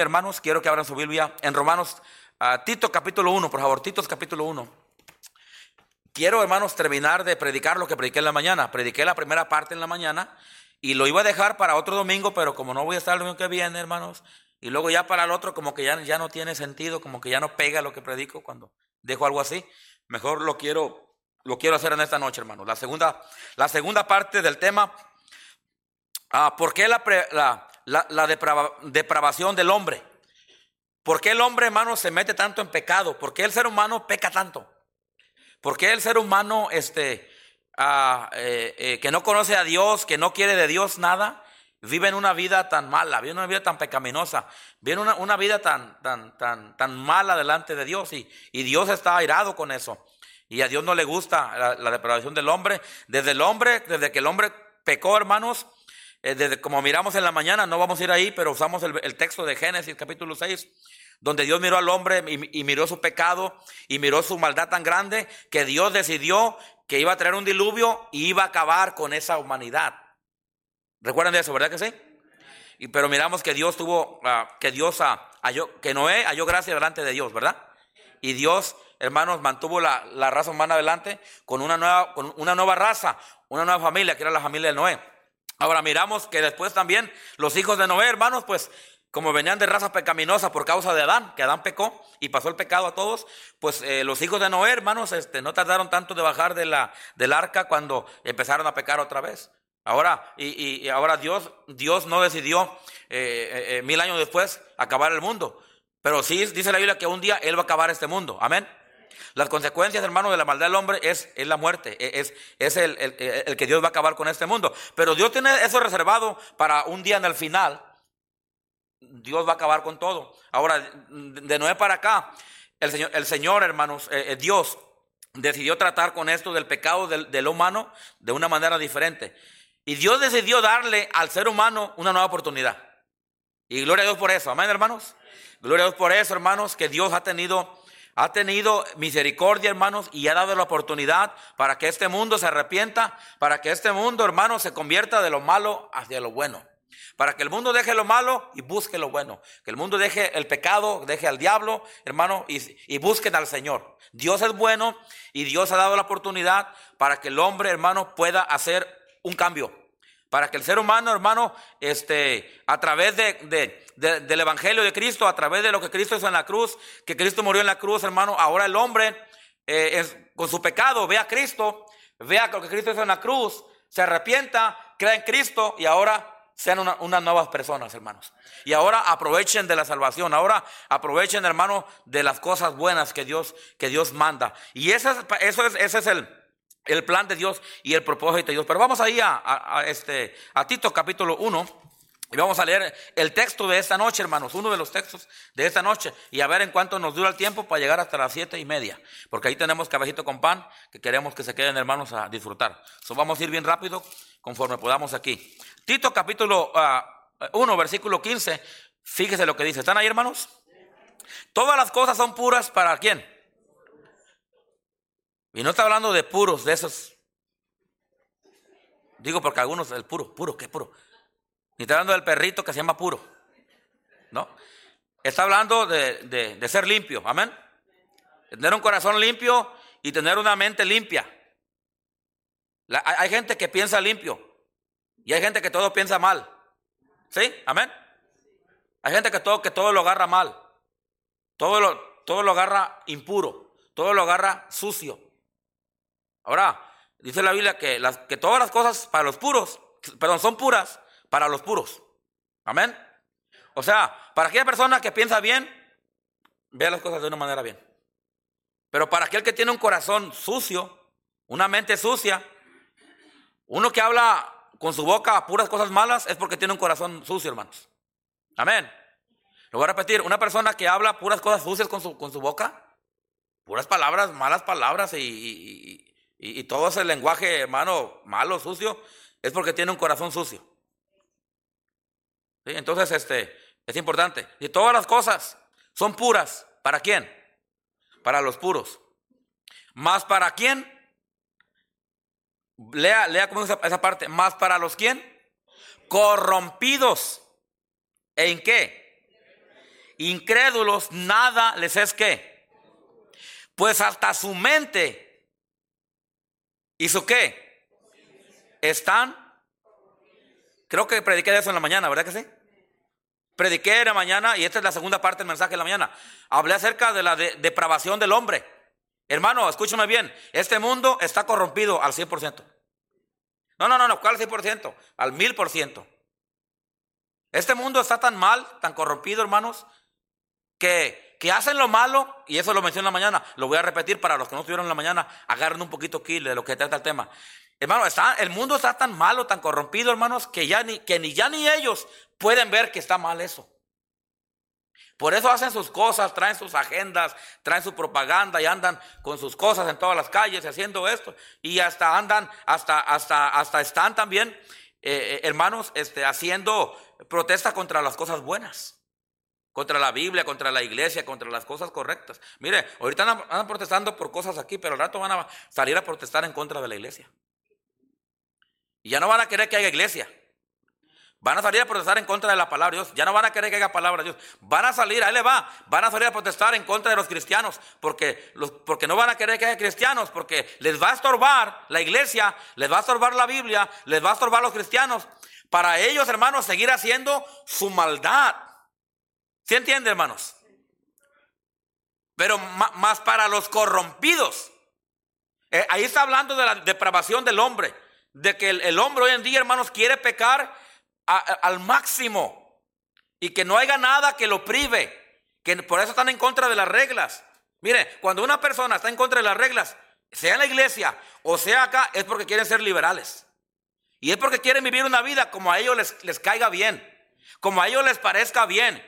Hermanos, quiero que abran su Biblia en Romanos, ah, Tito capítulo 1, por favor, Tito capítulo 1. Quiero, hermanos, terminar de predicar lo que prediqué en la mañana. Prediqué la primera parte en la mañana y lo iba a dejar para otro domingo, pero como no voy a estar el domingo que viene, hermanos, y luego ya para el otro como que ya, ya no tiene sentido, como que ya no pega lo que predico cuando dejo algo así, mejor lo quiero, lo quiero hacer en esta noche, hermanos. La segunda, la segunda parte del tema, ah, ¿por qué la, la, la, depravación del hombre? ¿Por qué el hombre, hermanos, se mete tanto en pecado? ¿Por qué el ser humano peca tanto? ¿Por qué el ser humano este, ah, eh, eh, que no conoce a Dios, que no quiere de Dios nada, vive en una vida tan mala, vive una vida tan pecaminosa, vive una, una vida tan, tan, tan, tan mala delante de Dios y, y, Dios está airado con eso. Y a Dios no le gusta la, depravación del hombre. Desde el hombre, desde que el hombre pecó, hermanos, eh, desde como miramos en la mañana, no vamos a ir ahí, pero usamos el, texto de Génesis capítulo 6 donde Dios miró al hombre y, miró su pecado y miró su maldad tan grande que Dios decidió que iba a traer un diluvio y iba a acabar con esa humanidad. ¿Recuerdan de eso, verdad que sí? Y, pero miramos que Dios tuvo, ah, que Dios uh, que Noé halló gracia delante de Dios, ¿verdad? Y Dios, hermanos, mantuvo la, la, raza humana adelante con una, nueva, con una nueva raza, una nueva familia, que era la familia de Noé. Ahora miramos que después también los hijos de Noé, hermanos, pues como venían de raza pecaminosa por causa de Adán, que Adán pecó y pasó el pecado a todos, pues eh, los hijos de Noé, hermanos, este, no tardaron tanto de bajar de la, del arca cuando empezaron a pecar otra vez. Ahora, y, ahora Dios, Dios no decidió eh, eh, mil años después acabar el mundo, pero sí dice la Biblia que un día Él va a acabar este mundo. Amén. Las consecuencias, hermano, de la maldad del hombre es, es la muerte, e, es, es el, el, el que Dios va a acabar con este mundo. Pero Dios tiene eso reservado para un día en el final Dios va a acabar con todo. Ahora, de Noé para acá, el Señor, el Señor hermanos, eh, eh, Dios decidió tratar con esto del pecado del, humano de una manera diferente. Y Dios decidió darle al ser humano una nueva oportunidad. Y gloria a Dios por eso, amén, hermanos. Gloria a Dios por eso, hermanos, que Dios ha tenido ha tenido misericordia, hermanos, y ha dado la oportunidad para que este mundo se arrepienta, para que este mundo, hermanos, se convierta de lo malo hacia lo bueno. Para que el mundo deje lo malo y busque lo bueno. Que el mundo deje el pecado, deje al diablo, hermano, y, y busquen al Señor. Dios es bueno y Dios ha dado la oportunidad para que el hombre, hermano, pueda hacer un cambio. Para que el ser humano, hermano, este, a través de, del Evangelio de Cristo, a través de lo que Cristo hizo en la cruz, que Cristo murió en la cruz, hermano, ahora el hombre, eh, con su pecado, vea a Cristo, vea lo que Cristo hizo en la cruz, se arrepienta, crea en Cristo y ahora sean unas nuevas personas, hermanos. Y ahora aprovechen de la salvación, ahora aprovechen, hermano, de las cosas buenas que Dios, que Dios manda. Y eso es, eso es, ese es el, el plan de Dios y el propósito de Dios. Pero vamos ahí a, a, este, Tito capítulo 1. Y vamos a leer el texto de esta noche, hermanos, uno de los textos de esta noche, y a ver en cuánto nos dura el tiempo para llegar hasta las siete y media, porque ahí tenemos cabecito con pan que queremos que se queden, hermanos, a disfrutar. So, vamos a ir bien rápido conforme podamos aquí. Tito capítulo 1, ah, versículo 15. Fíjese lo que dice. ¿Están ahí, hermanos? Todas las cosas son puras para quién. Y no está hablando de puros, de esos. Digo porque algunos, el puro, puro, ¿qué puro? Ni está hablando del perrito que se llama puro. ¿No? Está hablando de, de ser limpio. Amén. Tener un corazón limpio y tener una mente limpia. hay gente que piensa limpio, y hay gente que todo piensa mal. ¿Sí? Amén. Hay gente que todo, que todo lo agarra mal. Todo lo, todo lo agarra impuro. Todo lo agarra sucio. Ahora, dice la Biblia que, todas las cosas para los puros, perdón, son puras para los puros. Amén. O sea, para aquella persona que piensa bien, vea las cosas de una manera bien. Pero para aquel que tiene un corazón sucio, una mente sucia, uno que habla con su boca puras cosas malas es porque tiene un corazón sucio, hermanos. Amén. Lo voy a repetir, una persona que habla puras cosas sucias con su, con su boca, puras palabras, malas palabras y, todo ese lenguaje, hermano, malo, sucio, es porque tiene un corazón sucio. Entonces, este, es importante. Y todas las cosas son puras. ¿Para quién? Para los puros. ¿Más para quién? Lea, lea cómo esa, esa parte. Más para los quién? Corrompidos. ¿En qué? incrédulos, nada les es que. Pues hasta su mente su qué están. Creo que prediqué eso en la mañana, ¿verdad que sí? Prediqué en la mañana y esta es la segunda parte del mensaje de la mañana. Hablé acerca de la depravación del hombre. Hermano, escúchame bien. Este mundo está corrompido al 100%. No, no, no, no. ¿Cuál 100%? Al 1000%. Este mundo está tan mal, tan corrompido, hermanos, que, que hacen lo malo, y eso lo mencioné en la mañana, lo voy a repetir para los que no estuvieron en la mañana, agarren un poquito aquí de lo que trata el tema. Hermano, el mundo está tan malo, tan corrompido, hermanos, que ya ni, que ni ya ni ellos pueden ver que está mal eso. Por eso hacen sus cosas, traen sus agendas, traen su propaganda y andan con sus cosas en todas las calles haciendo esto. Y hasta andan, hasta, hasta, hasta están también, eh, eh, hermanos, este, haciendo protesta contra las cosas buenas. Contra la Biblia, contra la iglesia, contra las cosas correctas. Mire, ahorita andan protestando por cosas aquí, pero al rato van a salir a protestar en contra de la iglesia. Y ya no van a querer que haya iglesia. Van a salir a protestar en contra de la palabra de Dios. Ya no van a querer que haya palabra de Dios. Van a salir, ahí le va. Van a salir a protestar en contra de los cristianos. Porque, los, porque no van a querer que haya cristianos. Porque les va a estorbar la iglesia. Les va a estorbar la Biblia. Les va a estorbar los cristianos. Para ellos, hermanos, seguir haciendo su maldad. ¿Sí entiende, hermanos? Pero más para los corrompidos. Eh, ahí está hablando de la depravación del hombre. De que el hombre hoy en día, hermanos, quiere pecar al máximo y que no haya nada que lo prive, que por eso están en contra de las reglas. Mire, cuando una persona está en contra de las reglas, sea en la iglesia o sea acá, es porque quieren ser liberales. Y es porque quieren vivir una vida como a ellos les, les caiga bien, como a ellos les parezca bien,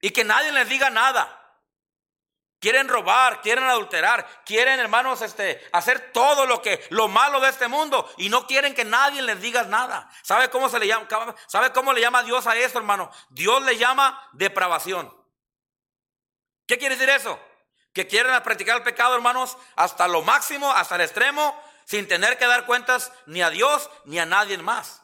y que nadie les diga nada. Quieren robar, quieren adulterar, quieren, hermanos, este, hacer todo lo que, lo malo de este mundo y no quieren que nadie les diga nada. ¿Sabe cómo se le llama? ¿Sabe cómo le llama Dios a esto, hermano? Dios le llama depravación. ¿Qué quiere decir eso? Que quieren practicar el pecado, hermanos, hasta lo máximo, hasta el extremo, sin tener que dar cuentas ni a Dios ni a nadie más.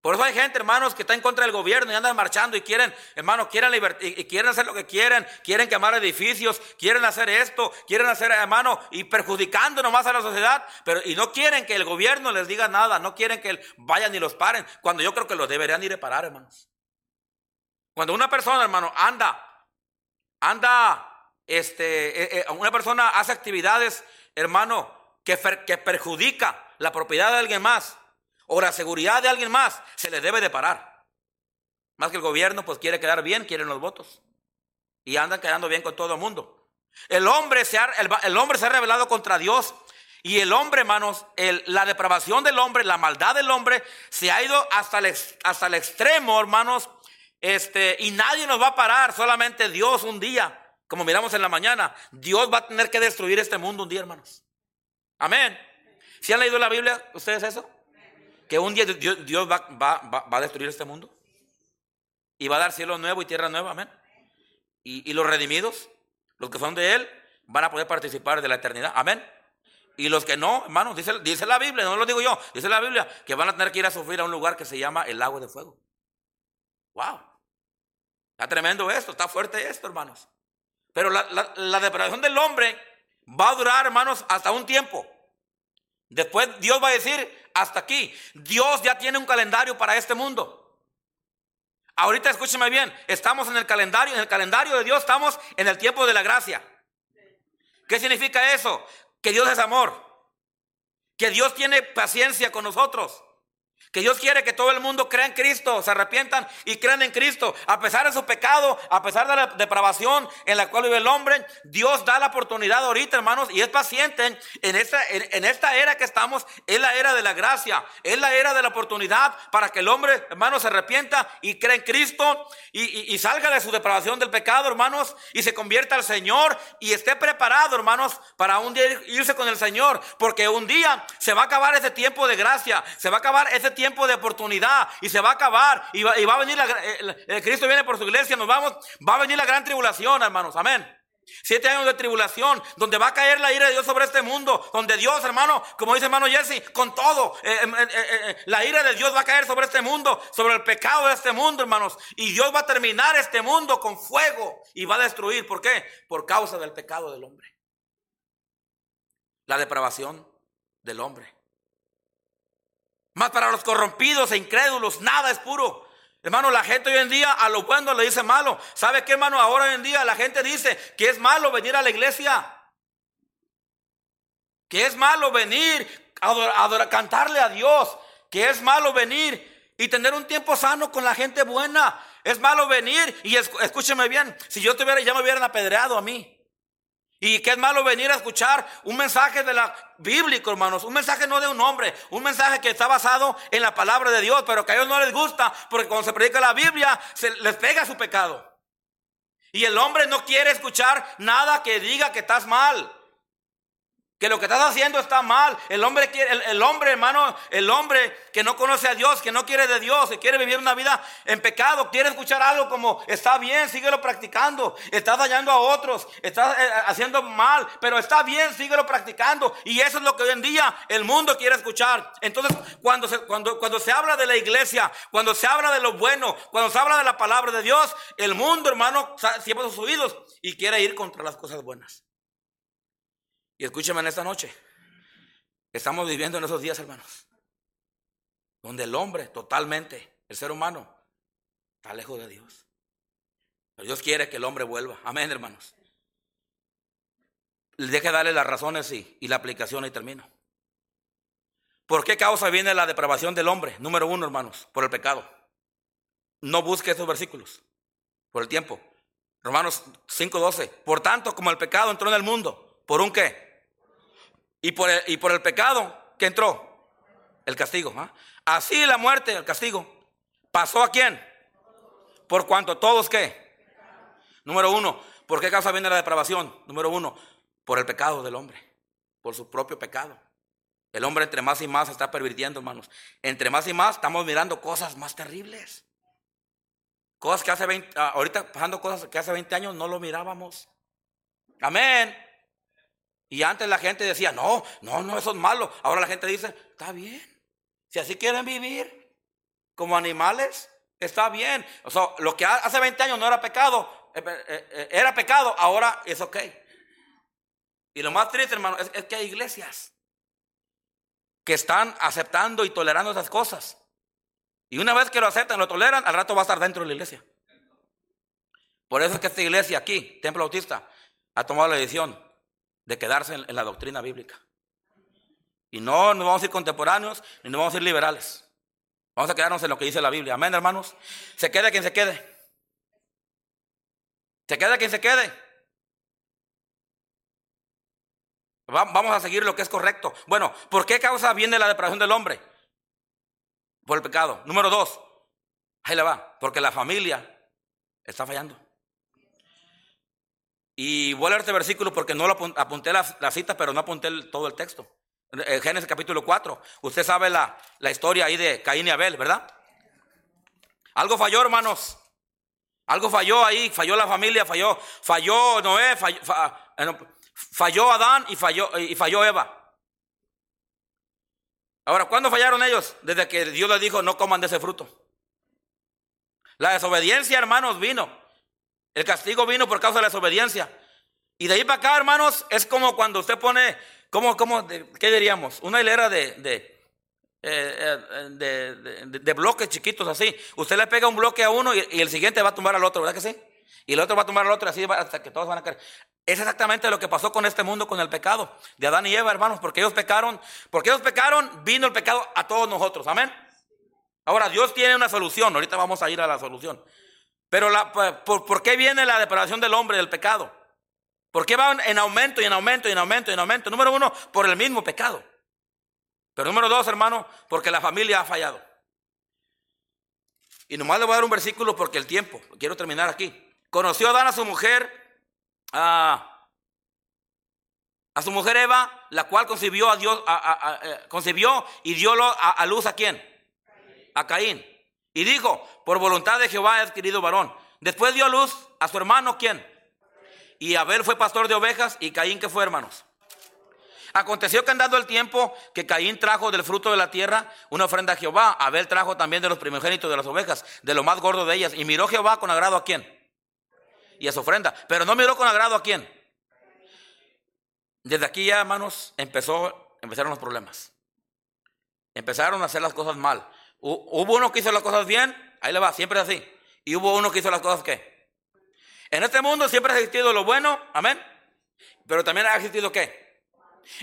Por eso hay gente, hermanos, que está en contra del gobierno y andan marchando y quieren, hermanos, quieren y quieren hacer lo que quieren, quieren quemar edificios, quieren hacer esto, quieren hacer, hermano, y perjudicando nomás a la sociedad, pero y no quieren que el gobierno les diga nada, no quieren que vayan y los paren, cuando yo creo que los deberían ir a parar, hermanos. Cuando una persona, hermano, anda, anda, este, eh, eh, una persona hace actividades, hermano, que, que perjudica la propiedad de alguien más, o la seguridad de alguien más, se le debe de parar. Más que el gobierno, pues quiere quedar bien, quieren los votos. Y andan quedando bien con todo el mundo. El hombre se ha, el, hombre se ha revelado contra Dios. Y el hombre, hermanos, la depravación del hombre, la maldad del hombre, se ha ido hasta el, hasta el extremo, hermanos. Este, y nadie nos va a parar, solamente Dios un día. Como miramos en la mañana, Dios va a tener que destruir este mundo un día, hermanos. Amén. ¿Si han leído la Biblia ustedes eso? Que un día Dios, va, a destruir este mundo y va a dar cielo nuevo y tierra nueva, amén. Y, los redimidos, los que son de Él, van a poder participar de la eternidad, amén. Y los que no, hermanos, dice, la Biblia, no lo digo yo, dice la Biblia, que van a tener que ir a sufrir a un lugar que se llama el lago de fuego. Wow. Está tremendo esto, está fuerte esto, hermanos. Pero la, la del hombre va a durar, hermanos, hasta un tiempo. Después Dios va a decir, hasta aquí. Dios ya tiene un calendario para este mundo. Ahorita escúcheme bien, estamos en el calendario, en el calendario de Dios estamos en el tiempo de la gracia. ¿Qué significa eso? Que Dios es amor. Que Dios tiene paciencia con nosotros. Que Dios quiere que todo el mundo crea en Cristo, se arrepientan y crean en Cristo. A pesar de su pecado, a pesar de la depravación en la cual vive el hombre, Dios da la oportunidad ahorita, hermanos, y es paciente en esta, en, esta era que estamos. Es la era de la gracia, es la era de la oportunidad para que el hombre, hermanos, se arrepienta y crea en Cristo y, y salga de su depravación del pecado, hermanos, y se convierta al Señor y esté preparado, hermanos, para un día irse con el Señor, porque un día se va a acabar ese tiempo de gracia, se va a acabar ese tiempo tiempo de oportunidad y se va a acabar y va, a venir, la, el, Cristo viene por su iglesia, nos vamos, va a venir la gran tribulación, hermanos, amén. Siete años de tribulación, donde va a caer la ira de Dios sobre este mundo, donde Dios, hermano, como dice hermano Jesse, con todo, eh, eh, eh, la ira de Dios va a caer sobre este mundo, sobre el pecado de este mundo, hermanos. Y Dios va a terminar este mundo con fuego y va a destruir. ¿Por qué? Por causa del pecado del hombre. La depravación del hombre. Más para los corrompidos e incrédulos, nada es puro. Hermano, la gente hoy en día a lo bueno le dice malo. ¿Sabe qué, hermano? Ahora hoy en día la gente dice que es malo venir a la iglesia. Que es malo venir a cantarle a Dios. Que es malo venir y tener un tiempo sano con la gente buena. Es malo venir y escúcheme bien. Si yo tuviera, ya me hubieran apedreado a mí. Y qué es malo venir a escuchar un mensaje de la bíblico, hermanos. Un mensaje no de un hombre, un mensaje que está basado en la palabra de Dios, pero que a ellos no les gusta, porque cuando se predica la Biblia, se les pega su pecado. Y el hombre no quiere escuchar nada que diga que estás mal que lo que estás haciendo está mal. El hombre quiere, el, hombre, hermano, el hombre que no conoce a Dios, que no quiere de Dios, que quiere vivir una vida en pecado, quiere escuchar algo como está bien, síguelo practicando. Estás dañando a otros, estás eh, haciendo mal, pero está bien, síguelo practicando. Y eso es lo que hoy en día el mundo quiere escuchar. Entonces, cuando se, cuando, cuando se habla de la iglesia, cuando se habla de lo bueno, cuando se habla de la palabra de Dios, el mundo, hermano, siempre sus oídos y quiere ir contra las cosas buenas. Y escúcheme en esta noche. Estamos viviendo en esos días, hermanos, donde el hombre totalmente, el ser humano, está lejos de Dios. Pero Dios quiere que el hombre vuelva. Amén, hermanos. Deje darle las razones y, la aplicación y termino. ¿Por qué causa viene la depravación del hombre? Número uno, hermanos, por el pecado. No busque esos versículos por el tiempo. Romanos 5:12. Por tanto, como el pecado entró en el mundo, ¿por un qué? Y por el, y por el pecado que entró, el castigo. ¿ah? Así la muerte, el castigo, pasó a quién? Por cuanto todos qué? Número uno, ¿por qué causa viene la depravación? Número uno, por el pecado del hombre, por su propio pecado. El hombre entre más y más se está pervirtiendo, hermanos. Entre más y más estamos mirando cosas más terribles. Cosas que hace 20, ah, ahorita pasando cosas que hace 20 años no lo mirábamos. Amén. Y antes la gente decía, no, no, no, eso es malo. Ahora la gente dice, está bien. Si así quieren vivir como animales, está bien. O sea, lo que hace 20 años no era pecado, eh, eh, eh, era pecado, ahora es ok. Y lo más triste, hermano, es, que hay iglesias que están aceptando y tolerando esas cosas. Y una vez que lo aceptan, lo toleran, al rato va a estar dentro de la iglesia. Por eso es que esta iglesia aquí, Templo Bautista, ha tomado la decisión de quedarse en, la doctrina bíblica. Y no nos vamos a ir contemporáneos ni nos vamos a ir liberales. Vamos a quedarnos en lo que dice la Biblia. Amén, hermanos. Se quede quien se quede. Se quede quien se quede. Vamos a seguir lo que es correcto. Bueno, ¿por qué causa viene la depravación del hombre? Por el pecado. Número dos. Ahí le va. Porque la familia está fallando. Y voy a este versículo porque no lo apunté la, cita, pero no apunté todo el texto. Eh, Génesis capítulo 4. Usted sabe la, la historia ahí de Caín y Abel, ¿verdad? Algo falló, hermanos. Algo falló ahí, falló la familia, falló, falló Noé, eh, falló, Adán y falló, y falló Eva. Ahora, ¿cuándo fallaron ellos? Desde que Dios les dijo, no coman de ese fruto. La desobediencia, hermanos, vino. El castigo vino por causa de la desobediencia. Y de ahí para acá, hermanos, es como cuando usted pone, como, como, ¿qué diríamos? Una hilera de, de, eh, eh, de, bloques chiquitos así. Usted le pega un bloque a uno y, el siguiente va a tumbar al otro, ¿verdad que sí? Y el otro va a tumbar al otro, así hasta que todos van a caer. Es exactamente lo que pasó con este mundo, con el pecado de Adán y Eva, hermanos, porque ellos pecaron, porque ellos pecaron, vino el pecado a todos nosotros, amén. Ahora, Dios tiene una solución, ahorita vamos a ir a la solución. Pero la, por, qué viene la depravación del hombre, del pecado? ¿Por qué va en aumento y en aumento y en aumento y en aumento? Número uno, por el mismo pecado. Pero número dos, hermano, porque la familia ha fallado. Y nomás le voy a dar un versículo porque el tiempo, quiero terminar aquí. Conoció Adán a su mujer, a, a su mujer Eva, la cual concibió a Dios, a, eh, concibió y dio a, luz a quién? A Caín. Y dijo, por voluntad de Jehová he adquirido varón. Después dio luz a su hermano, ¿quién? Y Abel fue pastor de ovejas y Caín que fue, hermanos. Aconteció que andando el tiempo que Caín trajo del fruto de la tierra una ofrenda a Jehová, Abel trajo también de los primogénitos de las ovejas, de lo más gordo de ellas. Y miró Jehová con agrado a quién? Y a su ofrenda. Pero no miró con agrado a quién. Desde aquí ya, hermanos, empezó, empezaron los problemas. Empezaron a hacer las cosas mal. Hubo uno que hizo las cosas bien, ahí le va, siempre es así. Y hubo uno que hizo las cosas qué. En este mundo siempre ha existido lo bueno, amén. Pero también ha existido qué.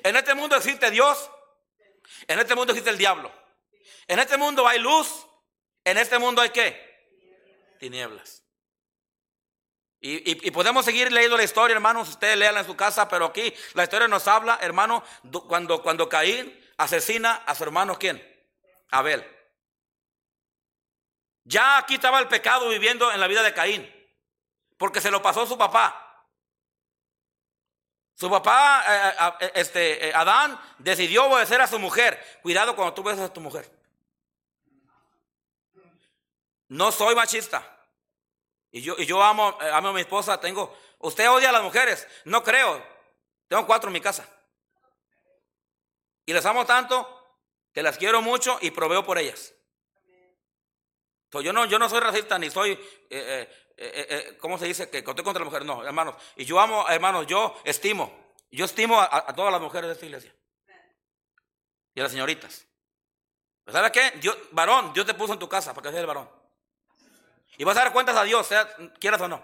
En este mundo existe Dios. En este mundo existe el diablo. En este mundo hay luz. En este mundo hay qué. Tinieblas. Y, podemos seguir leyendo la historia, hermanos. Ustedes leanla en su casa, pero aquí la historia nos habla, hermano, cuando, cuando Caín asesina a su hermano, ¿quién? Abel. Ya aquí estaba el pecado viviendo en la vida de Caín, porque se lo pasó su papá. Su papá, eh, eh, eh, este, Adán, decidió obedecer a su mujer. Cuidado cuando tú obedeces a tu mujer. No soy machista. Y yo, y yo amo, amo a mi esposa. Tengo, usted odia a las mujeres. No creo. Tengo cuatro en mi casa. Y las amo tanto que las quiero mucho y proveo por ellas yo, no, yo no soy racista ni soy, eh, eh, eh, ¿cómo se dice? Que estoy contra la mujer. No, hermanos. Y yo amo, hermanos, yo estimo. Yo estimo a, todas las mujeres de esta iglesia. Y a las señoritas. ¿Sabes qué? Dios, varón, Dios te puso en tu casa para que seas el varón. Y vas a dar cuentas a Dios, sea, quieras o no.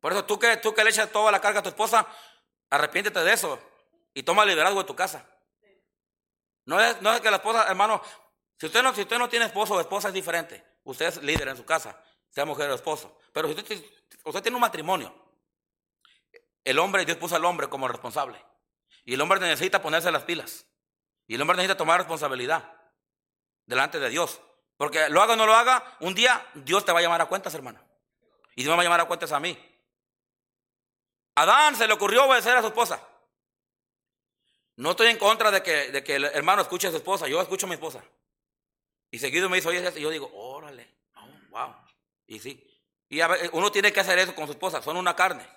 Por eso tú que, tú que le echas toda la carga a tu esposa, arrepiéntete de eso y toma el liderazgo de tu casa. No es, no es que la esposa, hermano, si usted, no, si usted no tiene esposo o esposa es diferente. Usted es líder en su casa, sea mujer o esposo. Pero si usted, usted tiene un matrimonio, el hombre, Dios puso al hombre como responsable. Y el hombre necesita ponerse las pilas. Y el hombre necesita tomar responsabilidad delante de Dios. Porque lo haga o no lo haga, un día Dios te va a llamar a cuentas, hermano. Y Dios me va a llamar a cuentas a mí. Adán se le ocurrió obedecer a su esposa. No estoy en contra de que, de que el hermano escuche a su esposa. Yo escucho a mi esposa. Y seguido me dice, oye, y yo digo, órale, wow. Y sí. Y uno tiene que hacer eso con su esposa, son una carne.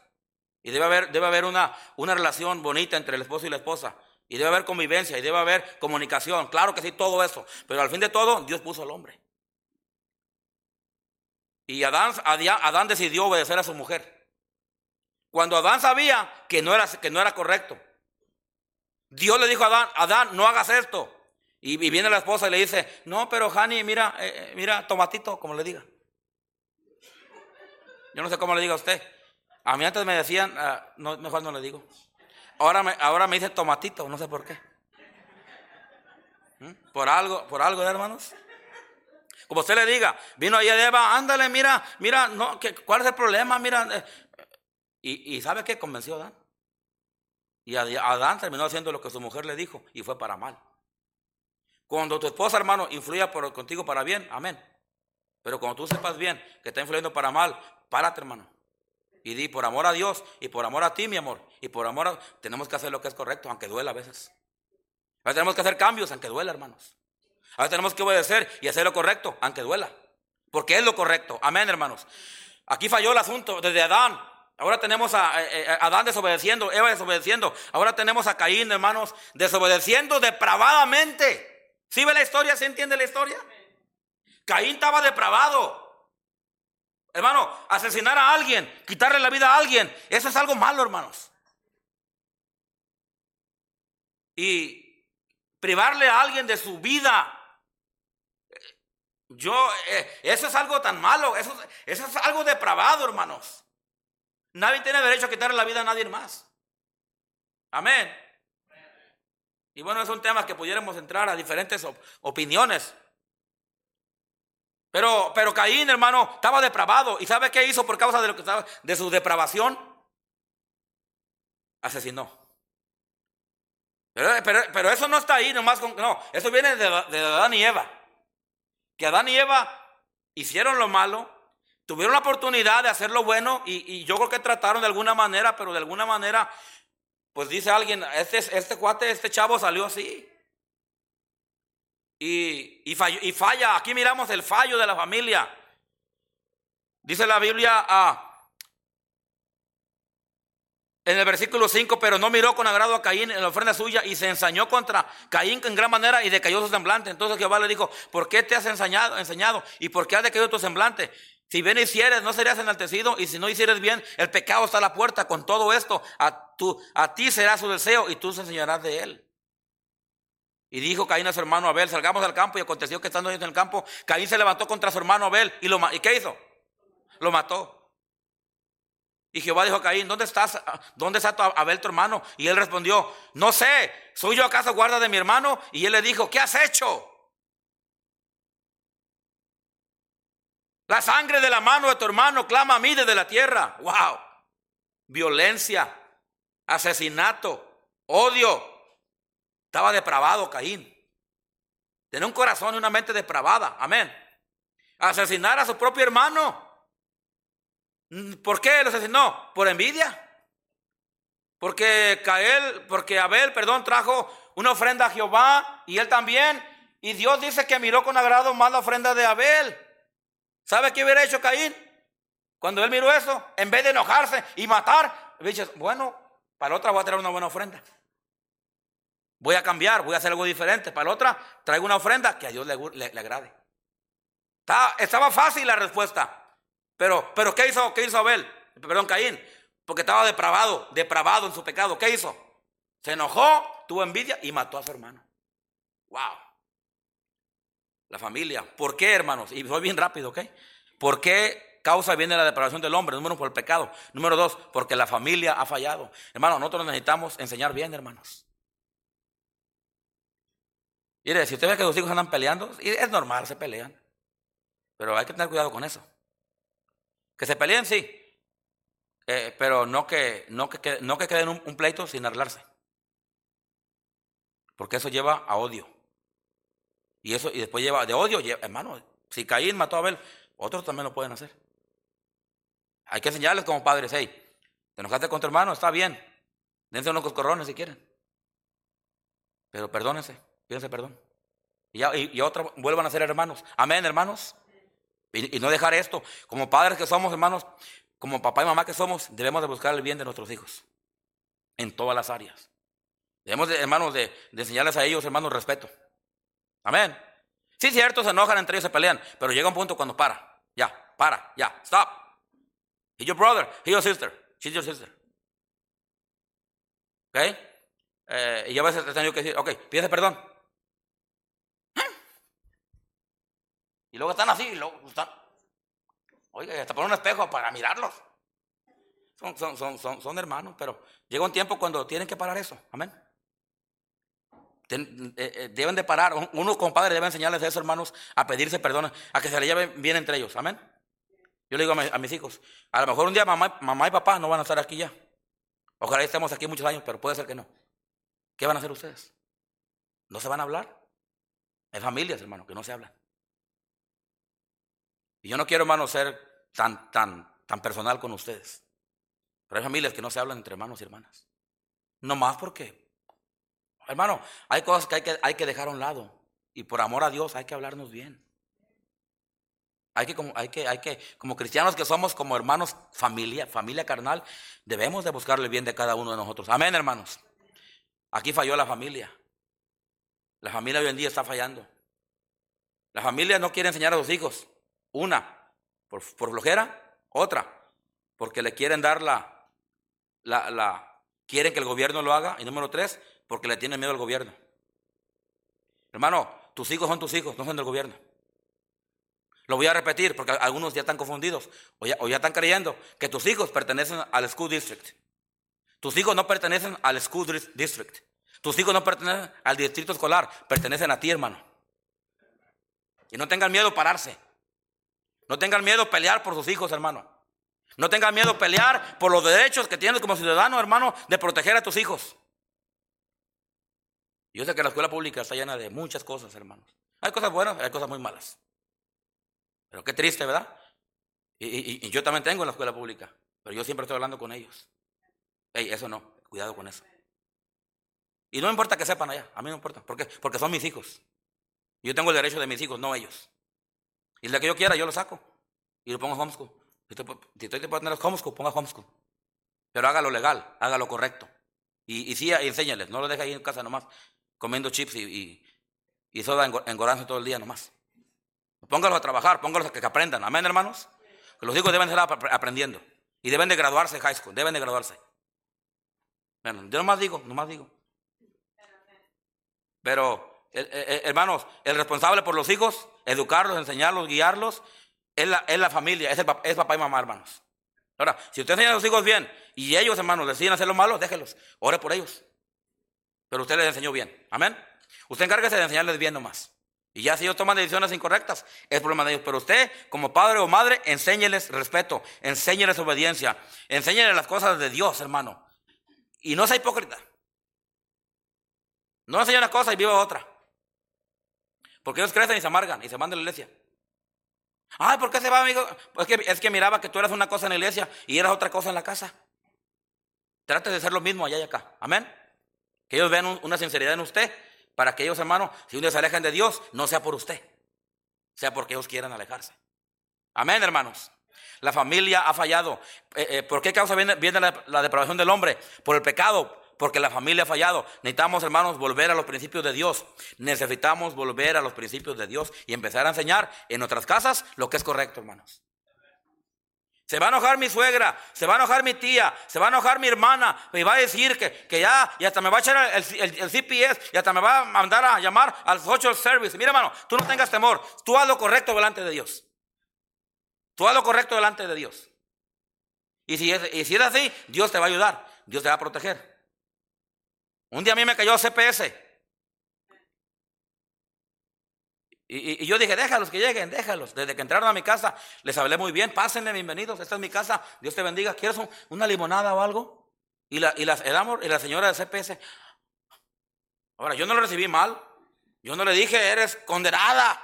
Y debe haber, debe haber una, una relación bonita entre el esposo y la esposa. Y debe haber convivencia y debe haber comunicación. Claro que sí, todo eso. Pero al fin de todo, Dios puso al hombre. Y Adán, Adán decidió obedecer a su mujer. Cuando Adán sabía que no era, que no era correcto. Dios le dijo a Adán, Adán, no hagas esto. Y, viene la esposa y le dice, no, pero Hani, mira, eh, eh, mira, tomatito, como le diga. Yo no sé cómo le diga a usted. A mí antes me decían, ah, no, mejor no le digo. Ahora me, ahora me dice tomatito, no sé por qué. ¿Mm? Por algo, por algo, hermanos. Como usted le diga, vino ahí Eva, ándale, mira, mira, no, ¿cuál es el problema? Mira, eh, y, y ¿sabe qué? Convenció a Adán. Y Adán terminó haciendo lo que su mujer le dijo y fue para mal. Cuando tu esposa, hermano, influya por, contigo para bien, amén. Pero cuando tú sepas bien que está influyendo para mal, párate, hermano. Y di, por amor a Dios y por amor a ti, mi amor. Y por amor a... Tenemos que hacer lo que es correcto, aunque duela a veces. A veces tenemos que hacer cambios, aunque duela, hermanos. A veces tenemos que obedecer y hacer lo correcto, aunque duela. Porque es lo correcto. Amén, hermanos. Aquí falló el asunto desde Adán. Ahora tenemos a, eh, eh, Adán desobedeciendo, Eva desobedeciendo. Ahora tenemos a Caín, hermanos, desobedeciendo depravadamente. ¿Sí ve la historia? ¿Se entiende la historia? Caín estaba depravado. Hermano, asesinar a alguien, quitarle la vida a alguien, eso es algo malo, hermanos. Y privarle a alguien de su vida. Yo, eh, eso es algo tan malo, eso, eso es algo depravado, hermanos. Nadie tiene derecho a quitarle la vida a nadie más. Amén. Y bueno, es un tema que pudiéramos entrar a diferentes opiniones. Pero, pero Caín, hermano, estaba depravado. ¿Y sabe qué hizo por causa de lo que estaba, de su depravación? Asesinó. Pero, eso no está ahí nomás con. No, eso viene de, Adán y Eva. Que Adán y Eva hicieron lo malo, tuvieron la oportunidad de hacer lo bueno y yo creo que trataron de alguna manera, pero de alguna manera pues dice alguien, este, este cuate, este chavo salió así. Y, y, falla, aquí miramos el fallo de la familia. Dice la Biblia, ah, En el versículo 5, pero no miró con agrado a Caín en la ofrenda suya y se ensañó contra Caín en gran manera y decayó su semblante. Entonces Jehová le dijo, ¿por qué te has ensañado, enseñado y por qué ha decaído tu semblante? Si bien hicieres, no serías enaltecido, y si no hicieres bien, el pecado está a la puerta. Con todo esto, a, a ti será su deseo, y tú se enseñarás de él. Y dijo Caín a su hermano Abel, salgamos al campo, y aconteció que estando en el campo, Caín se levantó contra su hermano Abel, y, lo, ¿y qué hizo? Lo mató. Y Jehová dijo a Caín, ¿dónde estás? ¿Dónde está Abel tu hermano? Y él respondió, no sé, ¿soy yo acaso guarda de mi hermano? Y él le dijo, ¿qué has hecho? La sangre de la mano de tu hermano clama a mí desde la tierra. Wow. Violencia, asesinato, odio. Estaba depravado Caín. Tenía un corazón y una mente depravada. Amén. Asesinar a su propio hermano. ¿Por qué lo asesinó? Por envidia. Porque Cael, porque Abel, perdón, trajo una ofrenda a Jehová y él también. Y Dios dice que miró con agrado más la ofrenda de Abel. ¿Sabe qué hubiera hecho Caín? Cuando él miró eso, en vez de enojarse y matar, dice, bueno, para la otra voy a traer una buena ofrenda. Voy a cambiar, voy a hacer algo diferente. Para la otra, traigo una ofrenda que a Dios le, agrade. Estaba, fácil la respuesta. Pero, pero ¿qué hizo, qué hizo Abel? Perdón, Caín. Porque estaba depravado, depravado en su pecado. ¿Qué hizo? Se enojó, tuvo envidia y mató a su hermano. Wow. La familia. ¿Por qué, hermanos? Y voy bien rápido, ¿ok? ¿Por qué causa viene la depravación del hombre? Número uno, por el pecado. Número dos, porque la familia ha fallado. Hermanos, nosotros necesitamos enseñar bien, hermanos. Mire, si usted ve que sus hijos andan peleando, es normal, se pelean. Pero hay que tener cuidado con eso. Que se peleen, sí. Eh, pero no que, no que, no que queden un pleito sin arreglarse. Porque eso lleva a odio. Y eso, y después lleva de odio, hermano, si Caín mató a Abel, otros también lo pueden hacer. Hay que enseñarles como padres, hey, te enojaste con tu hermano, está bien, dense unos coscorrones si quieren. Pero perdónense, pídense perdón. Y, ya, y, otros vuelvan a ser hermanos. Amén, hermanos. Y, y, no dejar esto. Como padres que somos, hermanos, como papá y mamá que somos, debemos de buscar el bien de nuestros hijos. En todas las áreas. Debemos, hermanos, de, de enseñarles a ellos, hermanos, respeto. Amén. Sí, cierto, se enojan entre ellos, se pelean, pero llega un punto cuando para. Ya, para, ya, stop. He's your brother, he's your sister, she's your sister. ¿Ok? Eh, y yo a veces he tenido que decir, ok, pídese perdón. Y luego están así, y luego están. Oiga, hasta poner un espejo para mirarlos. Son, son, son, son, son hermanos, pero llega un tiempo cuando tienen que parar eso. Amén. Eh, eh, deben de parar. Uno como padre debe enseñarles a esos hermanos a pedirse perdón, a que se le lleven bien entre ellos. Amén. Yo le digo a, mis hijos, a lo mejor un día mamá, mamá y papá no van a estar aquí ya. Ojalá estemos aquí muchos años, pero puede ser que no. ¿Qué van a hacer ustedes? ¿No se van a hablar? Hay familias, hermano, que no se hablan. Y yo no quiero, hermano, ser tan, tan, tan personal con ustedes. Pero hay familias que no se hablan entre hermanos y hermanas. No más porque Hermano, hay cosas que hay, que hay que dejar a un lado. Y por amor a Dios hay que hablarnos bien. Hay que, como, hay que, hay que, como cristianos que somos, como hermanos, familia, familia carnal, debemos de buscarle bien de cada uno de nosotros. Amén, hermanos. Aquí falló la familia. La familia hoy en día está fallando. La familia no quiere enseñar a sus hijos. Una, por, por flojera. Otra, porque le quieren dar la, la, la, quieren que el gobierno lo haga. Y número tres, porque le tienen miedo al gobierno. Hermano, tus hijos son tus hijos, no son del gobierno. Lo voy a repetir porque algunos ya están confundidos o ya, están creyendo que tus hijos pertenecen al school district. Tus hijos no pertenecen al school district. Tus hijos no pertenecen al distrito escolar, pertenecen a ti, hermano. Y no tengan miedo pararse. No tengan miedo pelear por sus hijos, hermano. No tengan miedo pelear por los derechos que tienes como ciudadano, hermano, de proteger a tus hijos. Yo sé que la escuela pública está llena de muchas cosas, hermanos. Hay cosas buenas, hay cosas muy malas. Pero qué triste, ¿verdad? Y, yo también tengo en la escuela pública, pero yo siempre estoy hablando con ellos. Ey, eso no, cuidado con eso. Y no importa que sepan allá, a mí no importa. ¿Por qué? Porque son mis hijos. Yo tengo el derecho de mis hijos, no ellos. Y el que yo quiera, yo lo saco. Y lo pongo homeschool. Si estoy, si estoy para tener homeschool, ponga homeschool. Pero hágalo legal, hágalo correcto. Y, y sí, enséñales, no lo deje ahí en casa nomás, comiendo chips y, y, y soda engorando todo el día nomás. Póngalos a trabajar, póngalos a que aprendan. Amén, hermanos. Los hijos deben estar aprendiendo. Y deben de graduarse en high school, deben de graduarse. Bueno, yo nomás digo, nomás digo. Pero, hermanos, el responsable por los hijos, educarlos, enseñarlos, guiarlos, es la, es la familia, es, el, es papá y mamá, hermanos. Ahora, si usted enseña a los hijos bien y ellos, hermanos, deciden hacer lo malo, déjelos, ore por ellos. Pero usted les enseñó bien. Amén. Usted encárguese de enseñarles bien nomás. Y ya si ellos toman decisiones incorrectas, es problema de ellos. Pero usted, como padre o madre, enséñeles respeto, enséñeles obediencia, enséñeles las cosas de Dios, hermano. Y no sea hipócrita. No enseñe una cosa y viva otra. Porque ellos crecen y se amargan y se van de la iglesia. Ay, ¿por qué se va, amigo? Pues que, es que miraba que tú eras una cosa en la iglesia y eras otra cosa en la casa. Trate de ser lo mismo allá y acá. Amén. Que ellos vean una sinceridad en usted para que ellos, hermanos, si un día se alejan de Dios, no sea por usted, sea porque ellos quieran alejarse. Amén, hermanos. La familia ha fallado. Eh, eh, ¿Por qué causa viene, la, depravación del hombre? Por el pecado porque la familia ha fallado. Necesitamos, hermanos, volver a los principios de Dios. Necesitamos volver a los principios de Dios y empezar a enseñar en nuestras casas lo que es correcto, hermanos. Se va a enojar mi suegra, se va a enojar mi tía, se va a enojar mi hermana, y va a decir que, que ya, y hasta me va a echar el, CPS, y hasta me va a mandar a llamar al social service. Mira, hermano, tú no tengas temor, tú haz lo correcto delante de Dios. Tú haz lo correcto delante de Dios. Y si, es, y si es así, Dios te va a ayudar, Dios te va a proteger. Un día a mí me cayó CPS. Y, yo dije, déjalos que lleguen, déjalos. Desde que entraron a mi casa, les hablé muy bien, pásenle, bienvenidos, esta es mi casa, Dios te bendiga. ¿Quieres una limonada o algo? Y la, y, el amor, y la señora de CPS. Ahora, yo no lo recibí mal. Yo no le dije, eres condenada.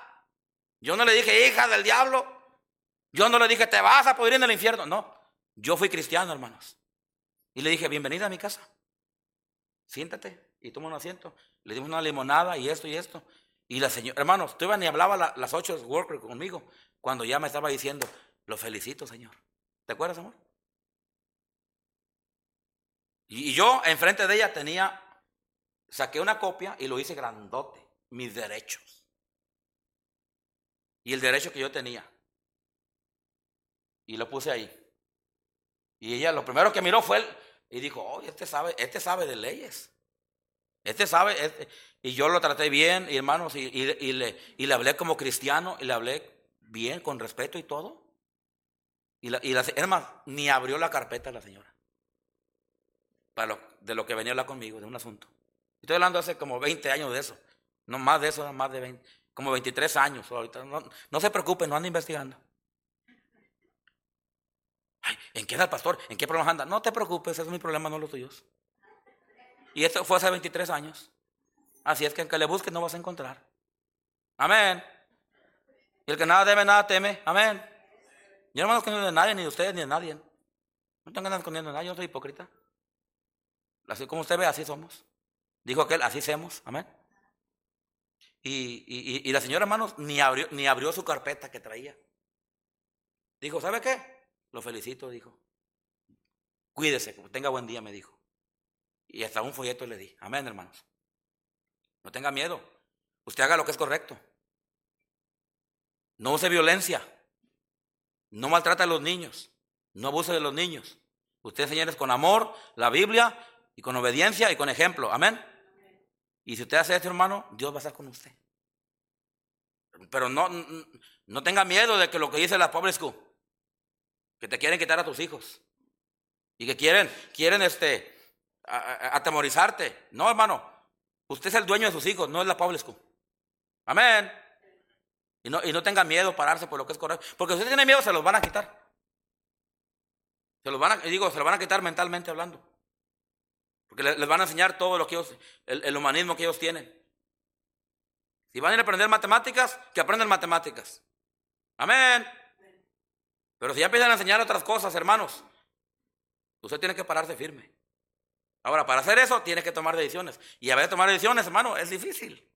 Yo no le dije, hija del diablo. Yo no le dije, te vas a pudrir en el infierno. No, yo fui cristiano, hermanos. Y le dije, bienvenida a mi casa siéntate y toma un asiento. Le dimos una limonada y esto y esto. Y la señora, hermanos, tú ni hablaba las ocho workers conmigo cuando ya me estaba diciendo, lo felicito, Señor. ¿Te acuerdas, amor? Y, yo enfrente de ella tenía, saqué una copia y lo hice grandote, mis derechos. Y el derecho que yo tenía. Y lo puse ahí. Y ella lo primero que miró fue el, y dijo, oh, este sabe, este sabe de leyes. Este sabe, este". y yo lo traté bien, y hermanos, y, le, y le hablé como cristiano, y le hablé bien, con respeto y todo. Y la, y la ni abrió la carpeta la señora. Para de lo que venía a hablar conmigo, de un asunto. Estoy hablando hace como 20 años de eso. No más de eso, más de 20, como 23 años. Ahorita. No, se preocupen, no anda investigando. ¿en qué anda el pastor? ¿En qué problemas anda? No te preocupes, ese es mi problema, no los tuyos. Y esto fue hace 23 años. Así es que aunque le busques no vas a encontrar. Amén. Y el que nada debe, nada teme. Amén. Yo no me escondiendo de nadie, ni de ustedes, ni de nadie. No tengo nada escondiendo de nadie, yo no soy hipócrita. Así como usted ve, así somos. Dijo aquel, así somos. Amén. Y, y, la señora, hermanos, ni abrió, ni abrió su carpeta que traía. Dijo, ¿sabe qué? Lo felicito, dijo. Cuídese, tenga buen día, me dijo. Y hasta un folleto le di. Amén, hermanos. No tenga miedo. Usted haga lo que es correcto. No use violencia. No maltrate a los niños. No abuse de los niños. Usted enseñarles con amor la Biblia y con obediencia y con ejemplo. Amén. Y si usted hace esto, hermano, Dios va a estar con usted. Pero no, no tenga miedo de que lo que dice la pobre school que te quieren quitar a tus hijos y que quieren, quieren este, atemorizarte. No, hermano, usted es el dueño de sus hijos, no es la school. Amén. Y no, y no tenga miedo pararse por lo que es correcto. Porque si usted tiene miedo, se los van a quitar. Se los van a, digo, se los van a quitar mentalmente hablando. Porque les, van a enseñar todo lo que ellos, el, el humanismo que ellos tienen. Si van a ir a aprender matemáticas, que aprendan matemáticas. Amén. Pero si ya empiezan a enseñar otras cosas, hermanos, usted tiene que pararse firme. Ahora, para hacer eso, tiene que tomar decisiones. Y a veces tomar decisiones, hermano, es difícil.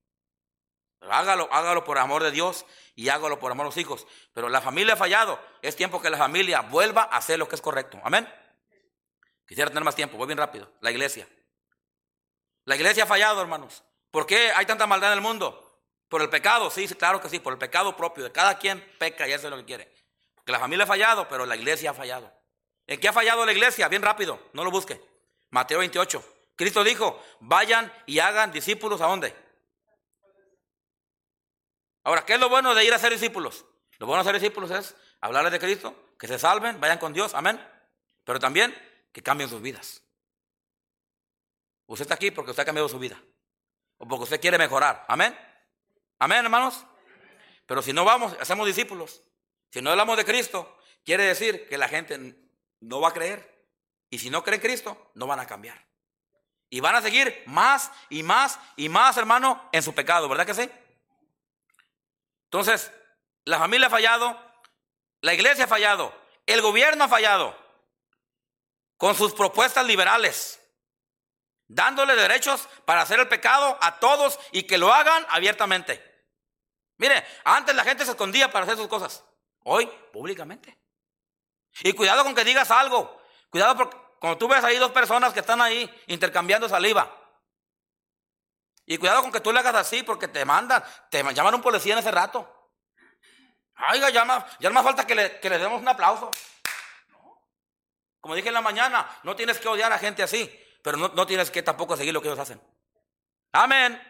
Pero hágalo, hágalo por amor de Dios y hágalo por amor a los hijos. Pero la familia ha fallado. Es tiempo que la familia vuelva a hacer lo que es correcto. Amén. Quisiera tener más tiempo, voy bien rápido. La iglesia. La iglesia ha fallado, hermanos. ¿Por qué hay tanta maldad en el mundo? Por el pecado, sí, claro que sí, por el pecado propio. De cada quien peca y hace lo que quiere. Porque la familia ha fallado, pero la iglesia ha fallado. ¿En qué ha fallado la iglesia? Bien rápido, no lo busque. Mateo 28. Cristo dijo, vayan y hagan discípulos a dónde? Ahora, ¿qué es lo bueno de ir a ser discípulos? Lo bueno de ser discípulos es hablarles de Cristo, que se salven, vayan con Dios, amén. Pero también que cambien sus vidas. Usted está aquí porque usted ha cambiado su vida. O porque usted quiere mejorar. Amén. Amén, hermanos. Pero si no vamos, hacemos discípulos. Si no hablamos de Cristo, quiere decir que la gente no va a creer. Y si no creen en Cristo, no van a cambiar. Y van a seguir más y más y más, hermano, en su pecado, ¿verdad que sí? Entonces, la familia ha fallado, la iglesia ha fallado, el gobierno ha fallado con sus propuestas liberales, dándole derechos para hacer el pecado a todos y que lo hagan abiertamente. Mire, antes la gente se escondía para hacer sus cosas, hoy públicamente. Y cuidado con que digas algo, cuidado porque cuando tú ves ahí dos personas que están ahí intercambiando saliva. Y cuidado con que tú le hagas así porque te mandan, te llaman un policía en ese rato. Ay, ya más, ya más falta que le, demos un aplauso. Como dije en la mañana, no tienes que odiar a gente así, pero no, no tienes que tampoco seguir lo que ellos hacen. Amén.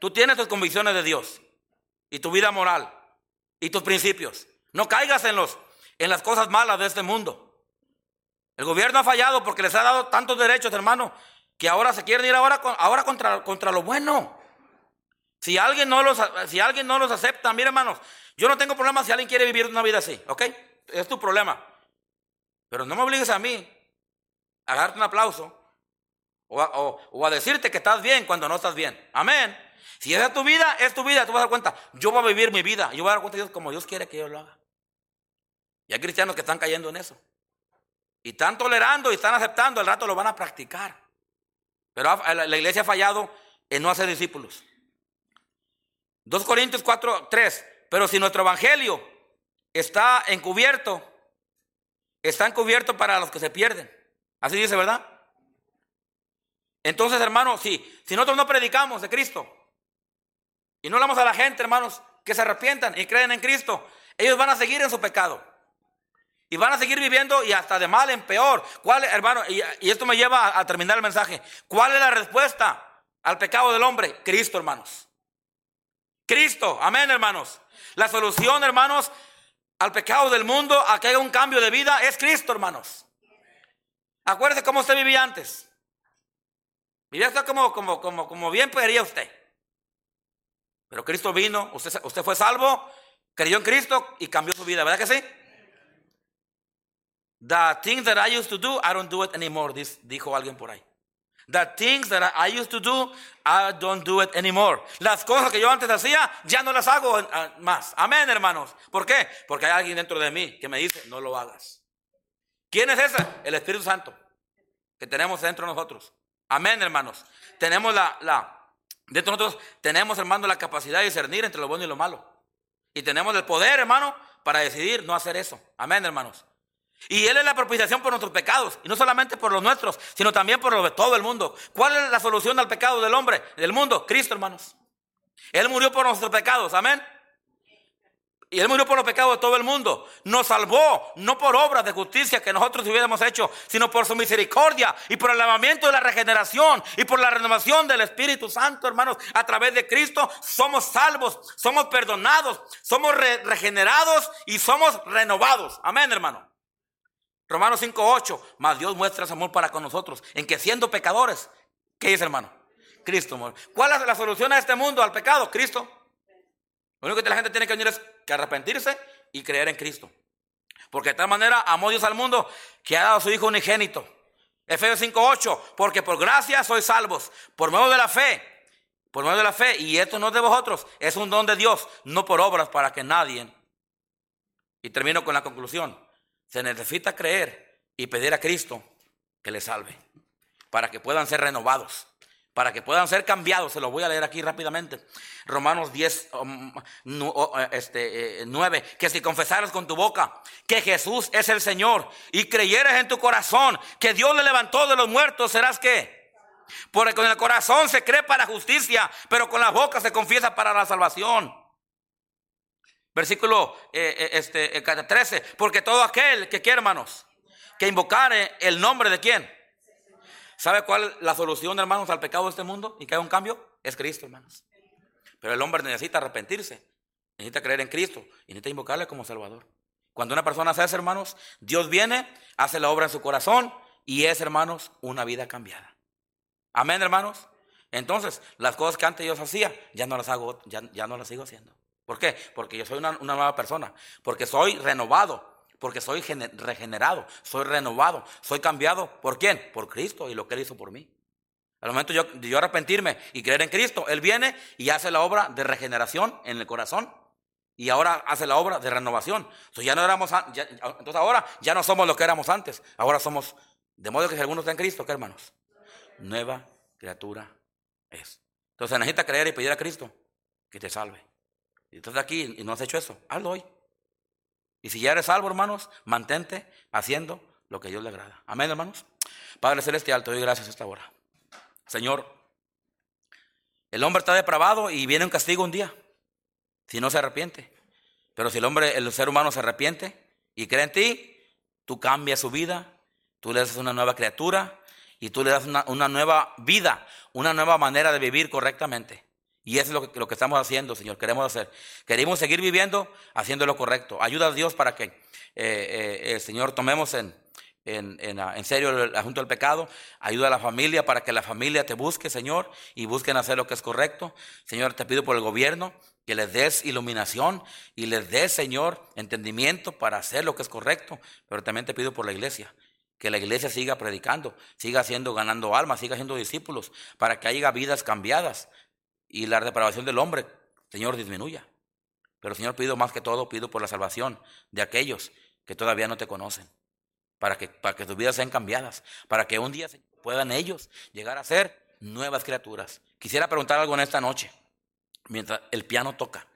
Tú tienes tus convicciones de Dios y tu vida moral y tus principios. No caigas en, los, en las cosas malas de este mundo. El gobierno ha fallado porque les ha dado tantos derechos, hermano, que ahora se quieren ir ahora, contra, lo bueno. Si alguien, no los, si alguien no los acepta, mire hermanos, yo no tengo problema si alguien quiere vivir una vida así, ¿ok? Es tu problema. Pero no me obligues a mí a darte un aplauso o a, decirte que estás bien cuando no estás bien. Amén. Si esa es tu vida, es tu vida, tú vas a dar cuenta. Yo voy a vivir mi vida. Yo voy a dar cuenta de Dios como Dios quiere que yo lo haga. Y hay cristianos que están cayendo en eso. Y están tolerando y están aceptando, al rato lo van a practicar. Pero la iglesia ha fallado en no hacer discípulos. 2 Corintios 4, 3. Pero si nuestro evangelio está encubierto, está encubierto para los que se pierden. Así dice, ¿verdad? Entonces, hermanos, si, si nosotros no predicamos de Cristo y no hablamos a la gente, hermanos, que se arrepientan y creen en Cristo, ellos van a seguir en su pecado. Y van a seguir viviendo y hasta de mal en peor. ¿Cuál, hermano? Y, esto me lleva a terminar el mensaje. ¿Cuál es la respuesta al pecado del hombre? Cristo, hermanos. Cristo, amén, hermanos. La solución, hermanos, al pecado del mundo, a que haya un cambio de vida, es Cristo, hermanos. Acuérdese cómo usted vivía antes. Vivía usted como, como, como, como bien podría usted. Pero Cristo vino, usted, usted fue salvo, creyó en Cristo y cambió su vida, ¿verdad que sí? The things that I used to do, I don't do it anymore, dijo alguien por ahí. The things that I used to do, I don't do it anymore. Las cosas que yo antes hacía, ya no las hago ah, más. Amén, hermanos. ¿Por qué? Porque hay alguien dentro de mí que me dice, no lo hagas. ¿Quién es ese? El Espíritu Santo que tenemos dentro de nosotros. Amén, hermanos. Tenemos la, la, dentro de nosotros tenemos, hermano, la capacidad de discernir entre lo bueno y lo malo. Y tenemos el poder, hermano, para decidir no hacer eso. Amén, hermanos. Y Él es la propiciación por nuestros pecados. Y no solamente por los nuestros, sino también por los de todo el mundo. ¿Cuál es la solución al pecado del hombre, del mundo? Cristo, hermanos. Él murió por nuestros pecados. Amén. Y Él murió por los pecados de todo el mundo. Nos salvó, no por obras de justicia que nosotros hubiéramos hecho, sino por su misericordia y por el lavamiento de la regeneración y por la renovación del Espíritu Santo, hermanos. A través de Cristo somos salvos, somos perdonados, somos regenerados y somos renovados. Amén, hermano. Romanos 5.8, más Dios muestra su amor para con nosotros, en que siendo pecadores, ¿qué dice hermano? Cristo. Amor. ¿Cuál es la solución a este mundo, al pecado? Cristo. Lo único que la gente tiene que venir es que arrepentirse y creer en Cristo. Porque de tal manera amó Dios al mundo que ha dado a su Hijo unigénito. Efesios 5.8, porque por gracia sois salvos, por medio de la fe, por medio de la fe, y esto no es de vosotros, es un don de Dios, no por obras para que nadie. Y termino con la conclusión. Se necesita creer y pedir a Cristo que le salve para que puedan ser renovados, para que puedan ser cambiados. Se lo voy a leer aquí rápidamente. Romanos 10, um, eh, este, 9. Eh, que si confesaras con tu boca que Jesús es el Señor y creyeres en tu corazón que Dios le levantó de los muertos, serás que. Porque con el corazón se cree para justicia, pero con la boca se confiesa para la salvación. Versículo eh, este, 13. Porque todo aquel que quiere, hermanos, que invocare el nombre de quién ¿Sabe cuál es la solución, hermanos, al pecado de este mundo y que haya un cambio? Es Cristo, hermanos. Pero el hombre necesita arrepentirse, necesita creer en Cristo y necesita invocarle como Salvador. Cuando una persona hace eso, hermanos, Dios viene, hace la obra en su corazón y es, hermanos, una vida cambiada. Amén, hermanos. Entonces, las cosas que antes Dios hacía, ya no las hago, ya, ya no las sigo haciendo. ¿Por qué? Porque yo soy una, nueva persona, porque soy renovado porque soy regenerado, soy renovado, soy cambiado. ¿Por quién? Por Cristo y lo que Él hizo por mí. Al momento de yo, arrepentirme y creer en Cristo, Él viene y hace la obra de regeneración en el corazón. Y ahora hace la obra de renovación. Entonces, ya no éramos, entonces ahora ya no somos lo que éramos antes. Ahora somos, de modo que si alguno está en Cristo, ¿qué hermanos? Nueva criatura es. Entonces necesita creer y pedir a Cristo que te salve. Y entonces aquí y no has hecho eso, hazlo hoy. Y si ya eres salvo, hermanos, mantente haciendo lo que a Dios le agrada. Amén, hermanos. Padre Celestial, te doy gracias esta hora. Señor, el hombre está depravado y viene un castigo un día, si no se arrepiente. Pero si el hombre, el ser humano se arrepiente y cree en ti, tú cambias su vida, tú le das una nueva criatura y tú le das una, una nueva vida, una nueva manera de vivir correctamente. Y eso es lo que, lo que estamos haciendo, Señor. Queremos hacer. Queremos seguir viviendo haciendo lo correcto. Ayuda a Dios para que, eh, eh, Señor, tomemos en, en, en, serio el asunto del pecado. Ayuda a la familia para que la familia te busque, Señor, y busquen hacer lo que es correcto. Señor, te pido por el gobierno que les des iluminación y les des, Señor, entendimiento para hacer lo que es correcto. Pero también te pido por la iglesia. Que la iglesia siga predicando, siga haciendo, ganando almas, siga haciendo discípulos, para que haya vidas cambiadas, y la depravación del hombre, Señor, disminuya. Pero Señor, pido más que todo, pido por la salvación de aquellos que todavía no te conocen, para que, para que sus vidas sean cambiadas, para que un día puedan ellos llegar a ser nuevas criaturas. Quisiera preguntar algo en esta noche, mientras el piano toca.